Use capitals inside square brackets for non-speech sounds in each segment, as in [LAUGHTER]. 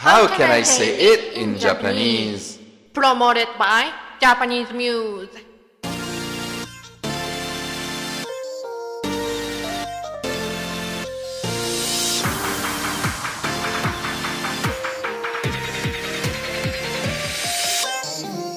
How can I say it in Japanese? Promoted by Japanese Muse.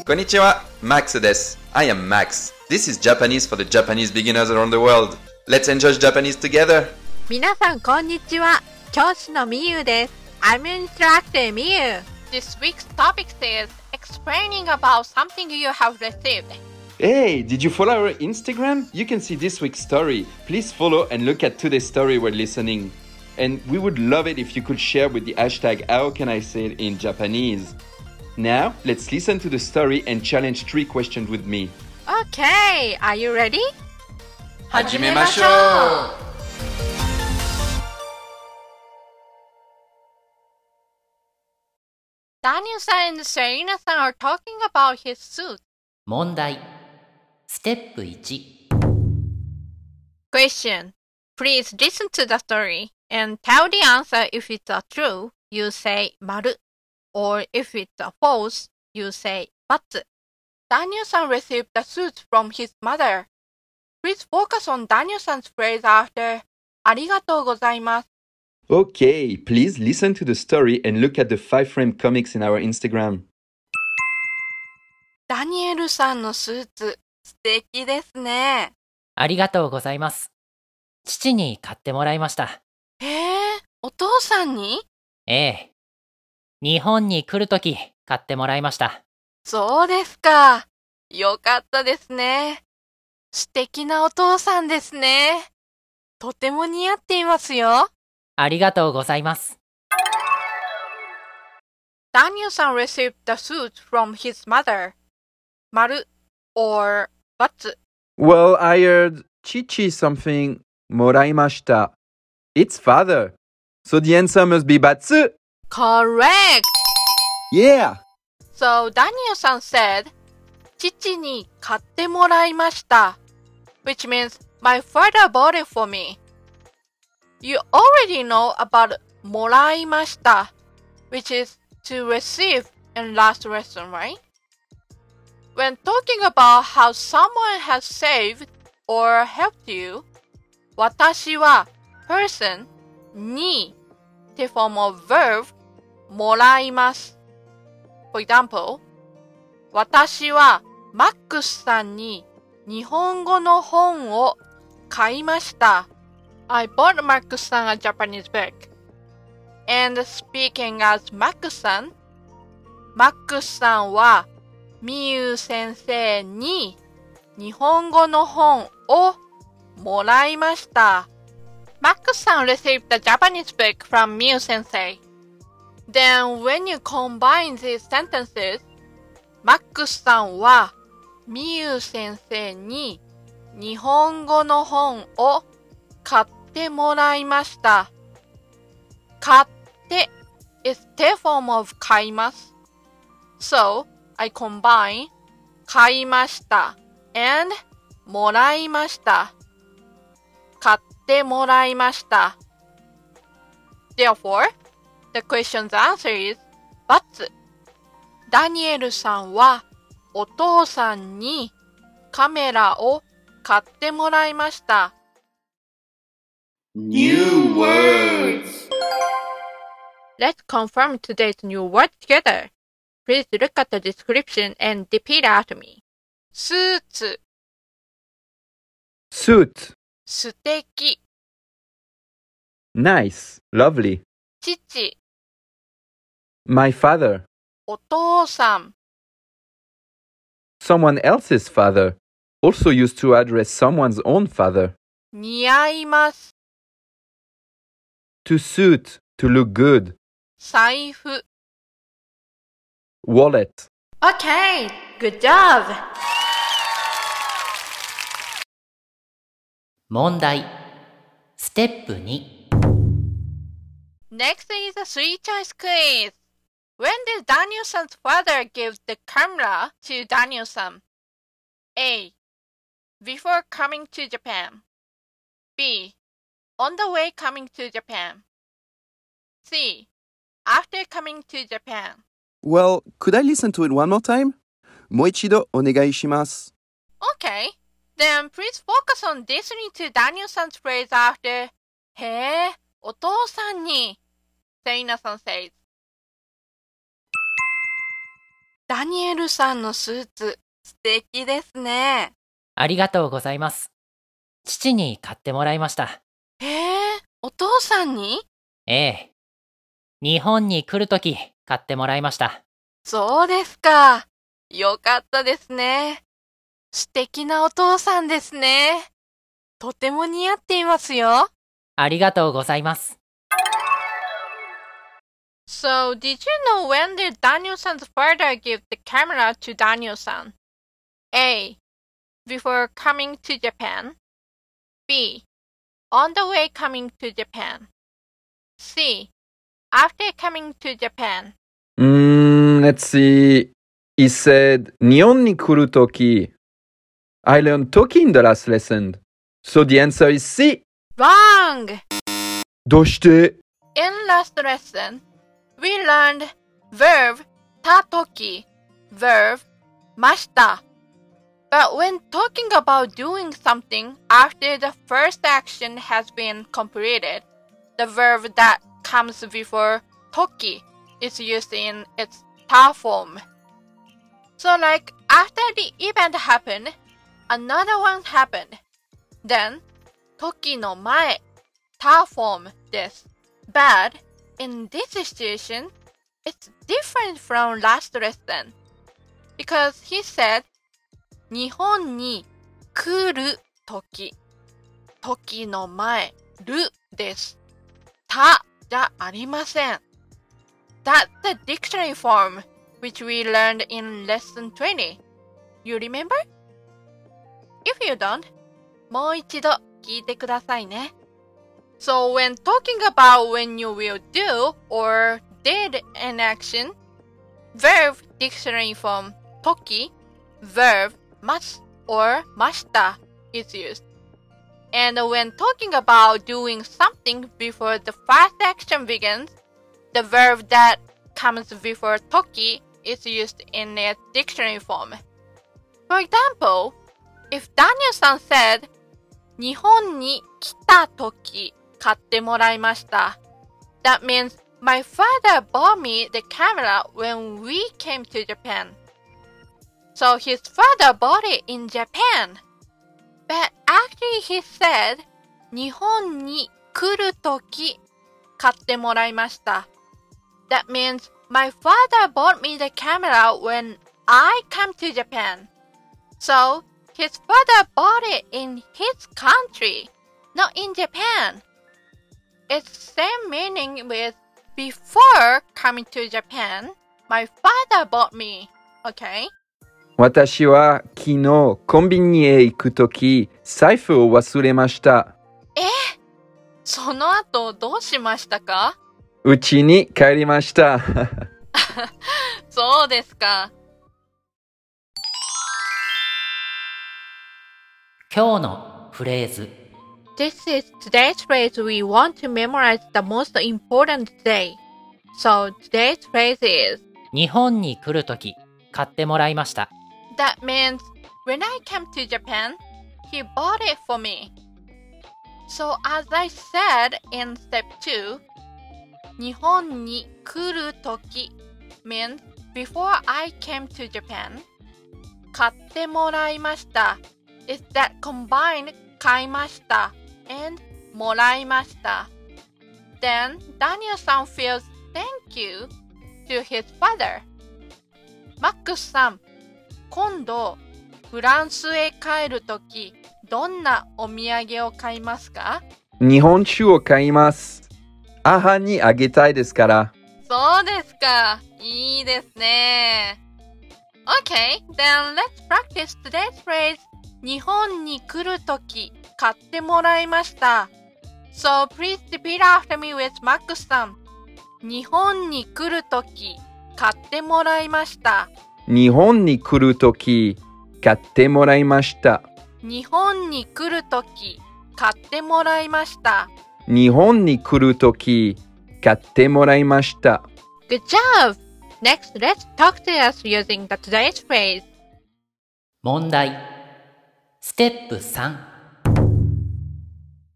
こんにちは、Max です。I am Max. This is Japanese for the Japanese beginners around the world. Let's enjoy Japanese together. 皆さんこんにちは教師のみゆです I'm instructor みゆ This week's topic is explaining about something you have received. Hey, did you follow our Instagram? You can see this week's story. Please follow and look at today's story while listening. And we would love it if you could share with the hashtag How Can I Say It in Japanese. Now, let's listen to the story and challenge three questions with me. Okay are you ready? 始めましょう ダニエルさん and Serena さん are talking about his suit. 問題ステップ1 Question. Please listen to the story and tell the answer if it's a true, you say 丸 or if it's a false, you say ×. Daniel-san received the suit from his mother. Please focus on Daniel-san's phrase after ありがとうございます。 Okay, please listen to the story and look at the five frame comics in our Instagram. ダニエルさんのスーツ、素敵ですね。ありがとうございます父に買ってもらいましたへえ、お父さんに？ええ日本に来るとき買ってもらいましたそうですか。よかったですね。素敵なお父さんですね。とても似合っていますよ。ありがとうございます Daniel-san received the suit from his mother. 丸 or ×。 Well, I heard Chichi something moraimashita. It's father. So the answer must be Batsu. Correct! Yeah! So Daniel-san said, 父に買ってもらいました。Which means, my father bought it for me. You already know about もらいました。Which is to receive in last lesson, right? When talking about how someone has saved or helped you, 私は person に the form of verb もらいます。For example, 私はマックスさんに日本語の本を買いました。 I bought Marcus さん a Japanese book. And speaking as マックスさん、マックスさんはみゆ先生に日本語の本をもらいました。Max さん received the Japanese book from Miu 先生 Then when you combine these sentences, マックスさんはミユ先生に日本語の本を買ってもらいました。買って is the form of 買います。So, I combine 買いました and もらいました。買ってもらいました。Therefore, the question's answer is ×ダニエルさんはお父さんにカメラを買ってもらいました。New words. Let's confirm today's new word together. Please look at the description and repeat after me. スーツ、 Suit. 素敵、 Nice. Lovely. 父、 My father. お父さん、 Someone else's father. Also used to address someone's own father. 似合います、 to suit, to look good. 財布 wallet. Okay, good job. 問題ステップ2 Next is a three choice quiz. When did Daniel-san's father give the camera to Daniel-san? A. Before coming to Japan. B. On the way coming to Japan. C. after coming to Japan? Well, could I listen to it one more time? もう一度お願いします。Okay. Then please focus on listening to Daniel-san's phrase after へえ、お父さんに Seina-san says ダニエルさんのスーツ素敵ですね。ありがとうございます。父に買ってもらいました。お父さんにええ。日本に来るとき買ってもらいました。そうですか。よかったですね。素敵なお父さんですね。とても似合っていますよ。ありがとうございます。So, did you know when did Daniel-san's father give the camera to Daniel-san? A. Before coming to Japan. B. On the way coming to Japan. C. After coming to Japan. Mm, let's see. He said, 日本に来るとき I learned Toki in the last lesson. So the answer is C. Wrong! どうして In last lesson, we learned verb tatoki, verb mashita. But when talking about doing something after the first action has been completed, the verb that comes before toki is used in its ta form. So like after the event happened, another one happened. Then, toki no mae, ta form this. But in this situation, it's different from last lesson because he said 日本に来る時時の前るです。たじゃありません。That's the dictionary form which we learned in lesson 20. You remember? If you don't, もう一度聞いてくださいね。So when talking about when you will do or did an action, verb dictionary form toki, verb mas or mashita is used. And when talking about doing something before the first action begins, the verb that comes before toki is used in its dictionary form. For example, if Daniel-san said, 日本に来た時買ってもらいました。That means my father bought me the camera when we came to Japan. So his father bought it in Japan. But actually he said 日本に来る時買ってもらいました。That means my father bought me the camera when I come to Japan. So his father bought it in his country, not in Japan. It's same meaning with before coming to Japan, my father bought me. Okay? 私は昨日コンビニへ行くとき財布を忘れました。その後どうしましたかうちに帰りました。そうですか。今日のフレーズ This is today's phrase we want to memorize the most important day. So today's phrase is 日本に来るとき買ってもらいました。That means when I came to Japan, he bought it for me. So as I said in step 2, 日本に来るとき means before I came to Japan, 買ってもらいました is that combined 買いました and もらいました。Then Daniel-san feels thank you to his father. マックスさん、 今度フランスへ帰るときどんなお土産を買いますか？日本酒を買います。母にあげたいですから。そうですか。いいですね。Okay, then let's practice today's phrase. 日本に来るとき買ってもらいました。So please repeat after me with Max さん日本に来るとき買ってもらいました日本に来るとき買ってもらいました。日本に来るとき買ってもらいました日本に来るとき買ってもらいました。Good job! Next, let's talk to us using the today's phrase. 問題。ステップ3。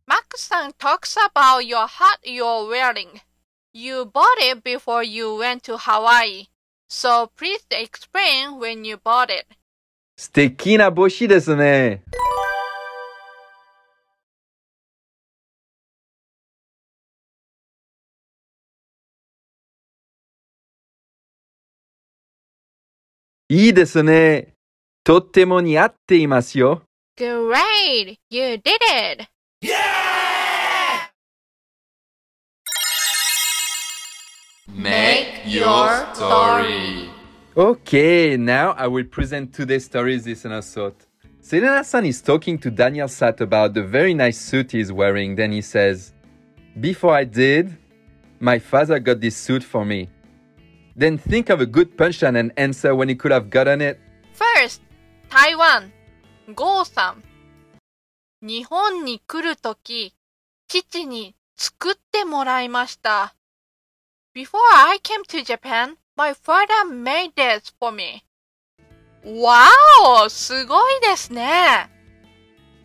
Max-san talks about your hat you're wearing. You bought it before you went to Hawaii. So please explain when you bought it. 素敵な帽子ですね。いいですね。とっても似合っていますよ。Great! You did it! Make your story. Okay, now I will present today's story's listener thought. Selena San is talking to Daniel San about the very nice suit he's wearing. Then he says, Before I did, my father got this suit for me. Then think of a good punchline and answer when he could have gotten it. First, Taiwan, Go moraimashita. Before I came to Japan, my father made this for me. Wow! すごいですね。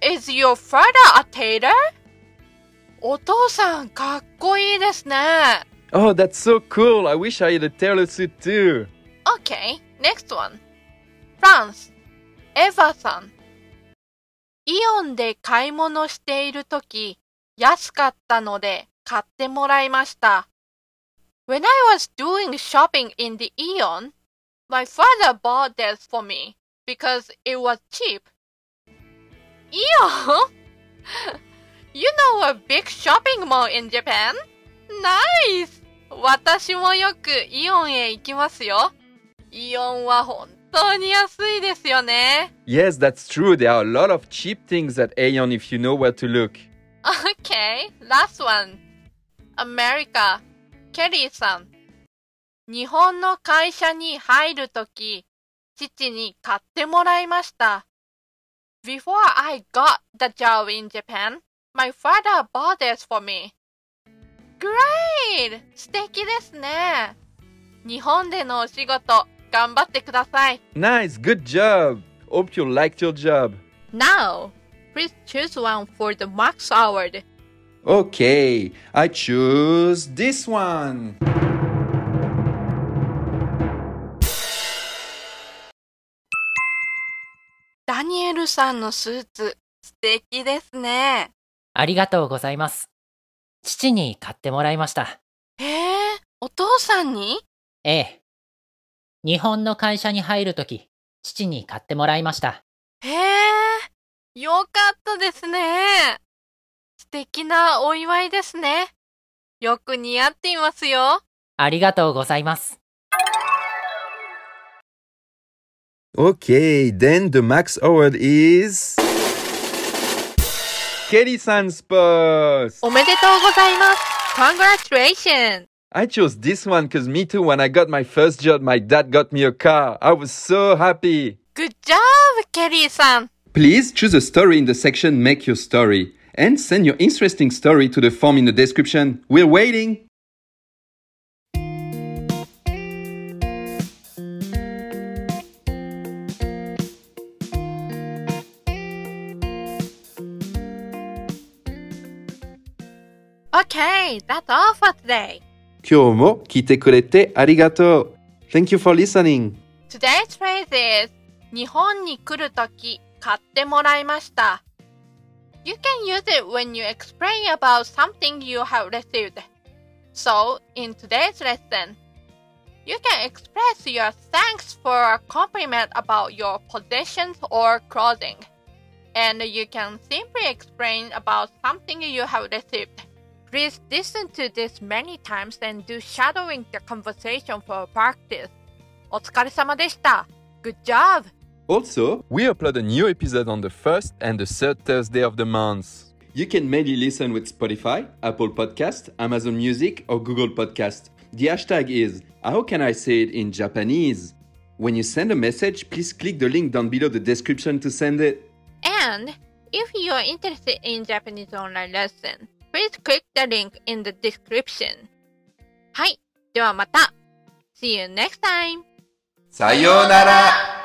Is your father a tailor? お父さんかっこいいですね。Oh, that's so cool. I wish I had a tailor suit too. Okay, next one. France. エヴァさん。イオンで買い物しているとき、安かったので買ってもらいました。When I was doing shopping in the Aeon, my father bought this for me because it was cheap. Aeon? [LAUGHS] you know a big shopping mall in Japan? Nice! 私もよくイオンへ行きますよ。イオンは本当に安いですよね。Yes, that's true. There are a lot of cheap things at Aeon if you know where to look. Okay, last one. America. ケリーさん。日本の会社に入るとき、父に買ってもらいました。Before I got the job in Japan, my father bought this for me. Great! 素敵ですね。日本でのお仕事、頑張ってください。Nice, good job. Hope you liked your job. Now, please choose one for the Max Award. Okay, I choose this one. ダニエルさんのスーツ、素敵ですね。ありがとうございます。父に買ってもらいました。へえ、お父さんに？ええ。日本の会社に入るとき、父に買ってもらいました。へえ、よかったですね。素敵なお祝いですね。よく似合っていますよ。ありがとうございます。Okay, then the Max Award is. Kelly Sanspos! おめでとうございます。Congratulations! I chose this one because me too, when I got my first job, my dad got me a car. I was so happy. Good job, ケリーさん。Please choose a story in the section Make Your Story and send your interesting story to the form in the description. We're waiting! Okay, that's all for today. 今日も来てくれてありがとう。Thank you for listening. Today's phrase is 日本に来るとき買ってもらいました。 You can use it when you explain about something you have received. So, in today's lesson, you can express your thanks for a compliment about your possessions or clothing. And you can simply explain about something you have received. Please listen to this many times and do shadowing the conversation for practice. お疲れ様でした。Good job! Also, we upload a new episode on the first and the third Thursday of the month. You can mainly listen with Spotify, Apple Podcast, Amazon Music, or Google Podcast. The hashtag is How can I say it in Japanese? When you send a message, please click the link down below the description to send it. And if you are interested in Japanese online lesson, please click the link in the description. はい。ではまた。 See you next time! さようなら